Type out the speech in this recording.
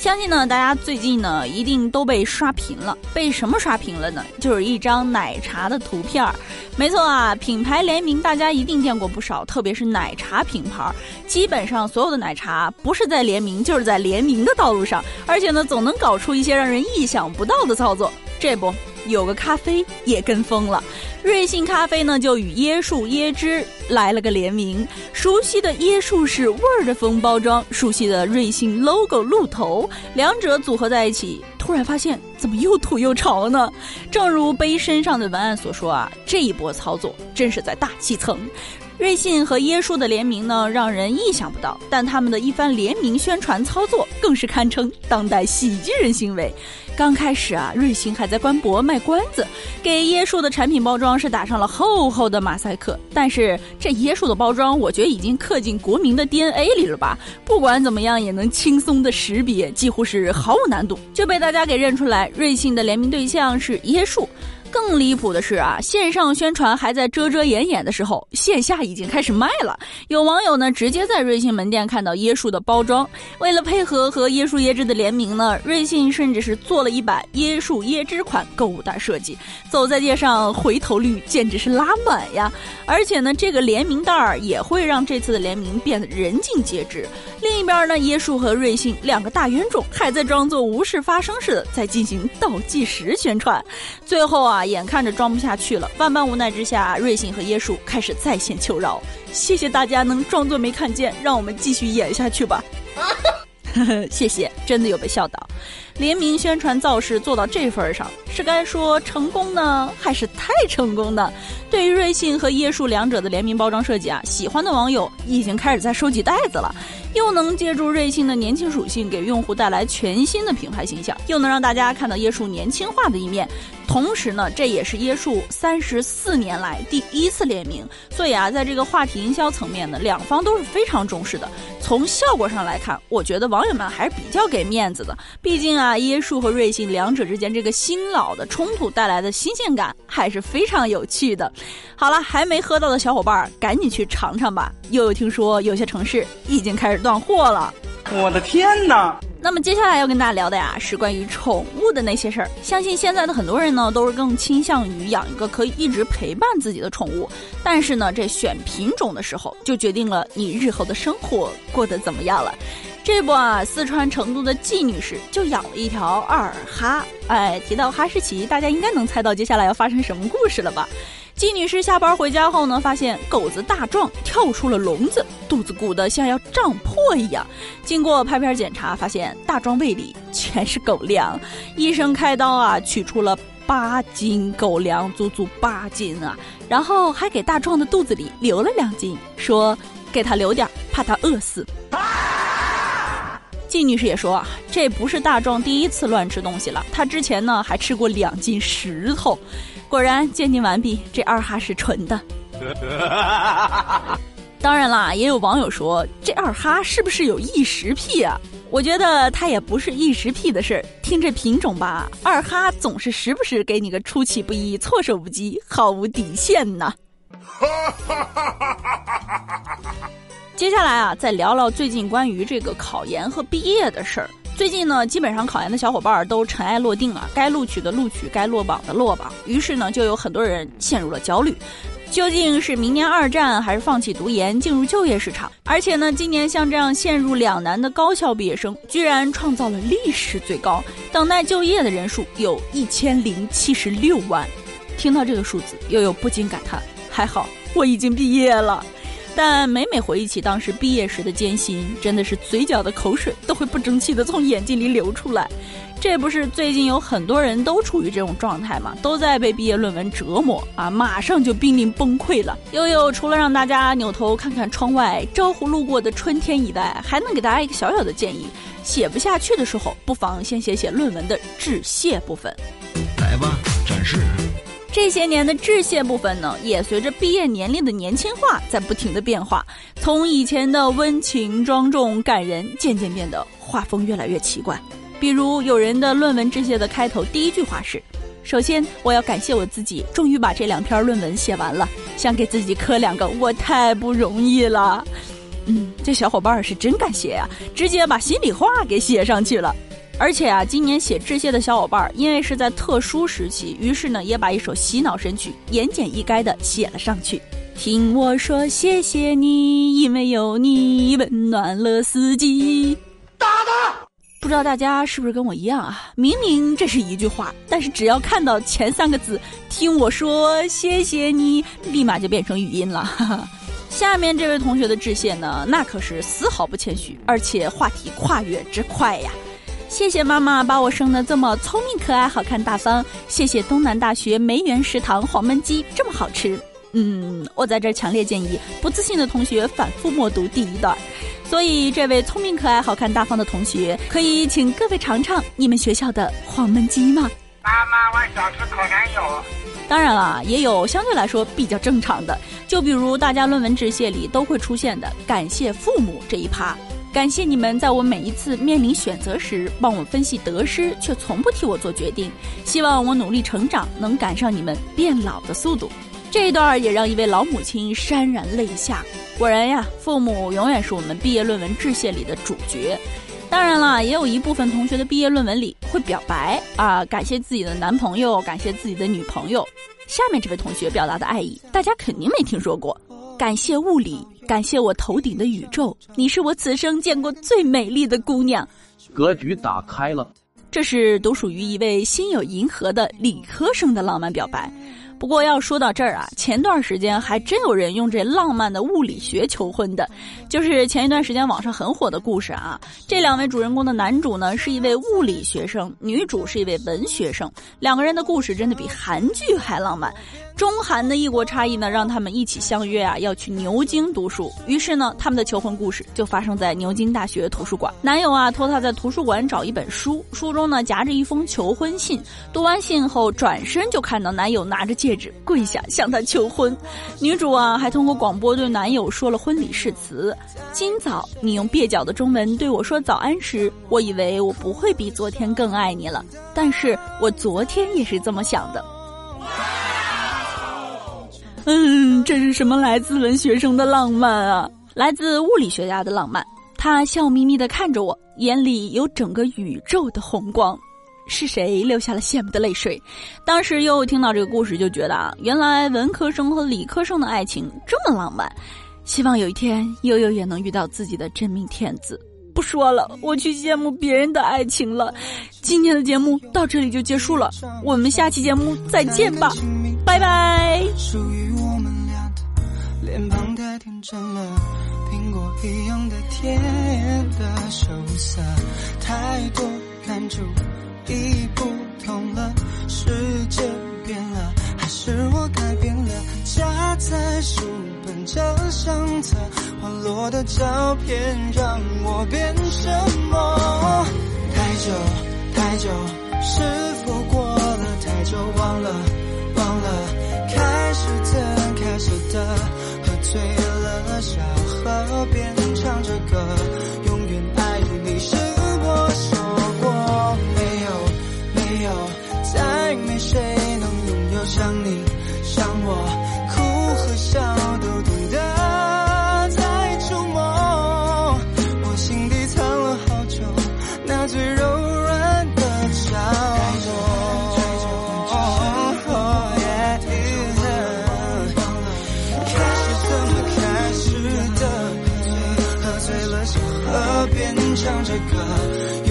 相信呢，大家最近呢一定都被刷屏了。被什么刷屏了呢？就是一张奶茶的图片儿。没错啊，品牌联名大家一定见过不少，特别是奶茶品牌，基本上所有的奶茶不是在联名，就是在联名的道路上，而且呢，总能搞出一些让人意想不到的操作。这不。有个咖啡也跟风了，瑞幸咖啡呢就与椰树椰汁来了个联名。熟悉的椰树是味儿的封包装，熟悉的瑞幸 logo 鹿头，两者组合在一起，突然发现怎么又土又潮呢？正如杯身上的文案所说啊，这一波操作真是在大气层。瑞幸和椰树的联名呢，让人意想不到，但他们的一番联名宣传操作更是堪称当代喜剧人行为。刚开始啊，瑞幸还在官博卖关子，给椰树的产品包装是打上了厚厚的马赛克。但是这椰树的包装，我觉得已经刻进国民的 DNA 里了吧？不管怎么样，也能轻松的识别，几乎是毫无难度就被大家给认出来。瑞幸的联名对象是椰树。更离谱的是啊，线上宣传还在遮遮掩掩的时候，线下已经开始卖了。有网友呢，直接在瑞幸门店看到椰树的包装。为了配合和椰树椰汁的联名呢，瑞幸甚至是做了一版椰树椰汁款购物袋设计，走在街上回头率简直是拉满呀！而且呢，这个联名袋儿也会让这次的联名变得人尽皆知。另一边呢，椰树和瑞幸两个大冤种还在装作无事发生似的在进行倒计时宣传。最后啊。眼看着装不下去了，万般无奈之下，瑞幸和椰树开始在线求饶。谢谢大家能装作没看见，让我们继续演下去吧。谢谢，真的有被笑到。联名宣传造势做到这份上，是该说成功呢，还是太成功呢？对于瑞幸和椰树两者的联名包装设计啊，喜欢的网友已经开始在收集袋子了。又能借助瑞幸的年轻属性，给用户带来全新的品牌形象，又能让大家看到椰树年轻化的一面。同时呢，这也是椰树三十四年来第一次联名，所以啊，在这个话题营销层面呢，两方都是非常重视的。从效果上来看，我觉得网友们还是比较给面子的。毕竟啊，椰树和瑞幸两者之间这个新老的冲突带来的新鲜感还是非常有趣的。好了，还没喝到的小伙伴赶紧去尝尝吧。又有听说有些城市已经开始断货了，我的天哪！那么接下来要跟大家聊的呀，是关于宠物的那些事儿。相信现在的很多人呢，都是更倾向于养一个可以一直陪伴自己的宠物。但是呢，这选品种的时候，就决定了你日后的生活过得怎么样了。这不啊，四川成都的季女士就养了一条二哈。哎，提到哈士奇，大家应该能猜到接下来要发生什么故事了吧？季女士下班回家后呢，发现狗子大壮跳出了笼子，肚子鼓得像要胀破一样。经过拍片检查，发现大壮胃里全是狗粮。医生开刀啊，取出了八斤狗粮，足足八斤啊！然后还给大壮的肚子里留了两斤，说给他留点，怕他饿死。季女士也说啊，这不是大壮第一次乱吃东西了，他之前呢还吃过两斤石头。果然鉴定完毕，这二哈是纯的。当然啦，也有网友说这二哈是不是有异食癖啊？我觉得他也不是异食癖的事儿。听这品种吧，二哈总是时不时给你个出其不意、措手不及、毫无底线呢。接下来啊，再聊聊最近关于这个考研和毕业的事儿。最近呢，基本上考研的小伙伴都尘埃落定了，该录取的录取，该落榜的落榜。于是呢，就有很多人陷入了焦虑，究竟是明年二战，还是放弃读研进入就业市场？而且呢，今年像这样陷入两难的高校毕业生，居然创造了历史最高，等待就业的人数有一千零七十六万。听到这个数字，又有不禁感叹：还好我已经毕业了。但每每回忆起当时毕业时的艰辛，真的是嘴角的口水都会不争气的从眼睛里流出来。这不是最近有很多人都处于这种状态吗？都在被毕业论文折磨啊，马上就濒临崩溃了。悠悠除了让大家扭头看看窗外招呼路过的春天以外，还能给大家一个小小的建议：写不下去的时候，不妨先写写论文的致谢部分。来吧，展示。这些年的致谢部分呢，也随着毕业年龄的年轻化在不停的变化，从以前的温情庄重感人，渐渐变得画风越来越奇怪。比如有人的论文致谢的开头第一句话是：“首先我要感谢我自己，终于把这两篇论文写完了，想给自己磕两个，我太不容易了。”嗯，这小伙伴是真敢写呀，直接把心里话给写上去了。而且啊，今年写致谢的小伙伴，因为是在特殊时期，于是呢，也把一首洗脑神曲言简意赅的写了上去。听我说谢谢你，因为有你温暖了四季。打他！不知道大家是不是跟我一样啊？明明这是一句话，但是只要看到前三个字“听我说谢谢你”，立马就变成语音了。哈哈。下面这位同学的致谢呢，那可是丝毫不谦虚，而且话题跨越之快呀。谢谢妈妈把我生的这么聪明可爱、好看大方。谢谢东南大学梅园食堂黄焖鸡这么好吃。嗯，我在这儿强烈建议不自信的同学反复默读第一段。所以，这位聪明可爱、好看大方的同学，可以请各位尝尝你们学校的黄焖鸡吗？妈妈，我想吃烤山药。当然了，也有相对来说比较正常的，就比如大家论文致谢里都会出现的感谢父母这一趴。感谢你们在我每一次面临选择时帮我分析得失，却从不替我做决定。希望我努力成长，能赶上你们变老的速度。这一段也让一位老母亲潸然泪下。果然呀，父母永远是我们毕业论文致谢里的主角。当然了，也有一部分同学的毕业论文里会表白啊，感谢自己的男朋友，感谢自己的女朋友。下面这位同学表达的爱意，大家肯定没听说过。感谢物理，感谢我头顶的宇宙，你是我此生见过最美丽的姑娘。格局打开了，这是独属于一位心有银河的理科生的浪漫表白。不过要说到这儿啊，前段时间还真有人用这浪漫的物理学求婚的，就是前一段时间网上很火的故事啊。这两位主人公的男主呢是一位物理学生，女主是一位文学生，两个人的故事真的比韩剧还浪漫。中韩的异国差异呢，让他们一起相约啊，要去牛津读书。于是呢，他们的求婚故事就发生在牛津大学图书馆。男友啊，托他在图书馆找一本书，书中呢夹着一封求婚信。读完信后，转身就看到男友拿着戒戒指跪下向她求婚。女主啊，还通过广播对男友说了婚礼誓词：“今早你用蹩脚的中文对我说早安时，我以为我不会比昨天更爱你了，但是我昨天也是这么想的。”嗯，这是什么来自文学生的浪漫啊？来自物理学家的浪漫。他笑眯眯的看着我，眼里有整个宇宙的红光。是谁流下了羡慕的泪水？当时悠悠听到这个故事，就觉得啊，原来文科生和理科生的爱情这么浪漫。希望有一天悠悠也能遇到自己的真命天子。不说了，我去羡慕别人的爱情了。今天的节目到这里就结束了，我们下期节目再见吧，拜拜。脸庞太天真了，苹果一样的甜的羞涩，太多难住，已不同了，世界变了，还是我改变了？夹在书本这相册，滑落的照片让我变什么？太久太久，是否过了太久？忘了忘了，开始的开始的。喝醉了，小河边耳边唱着歌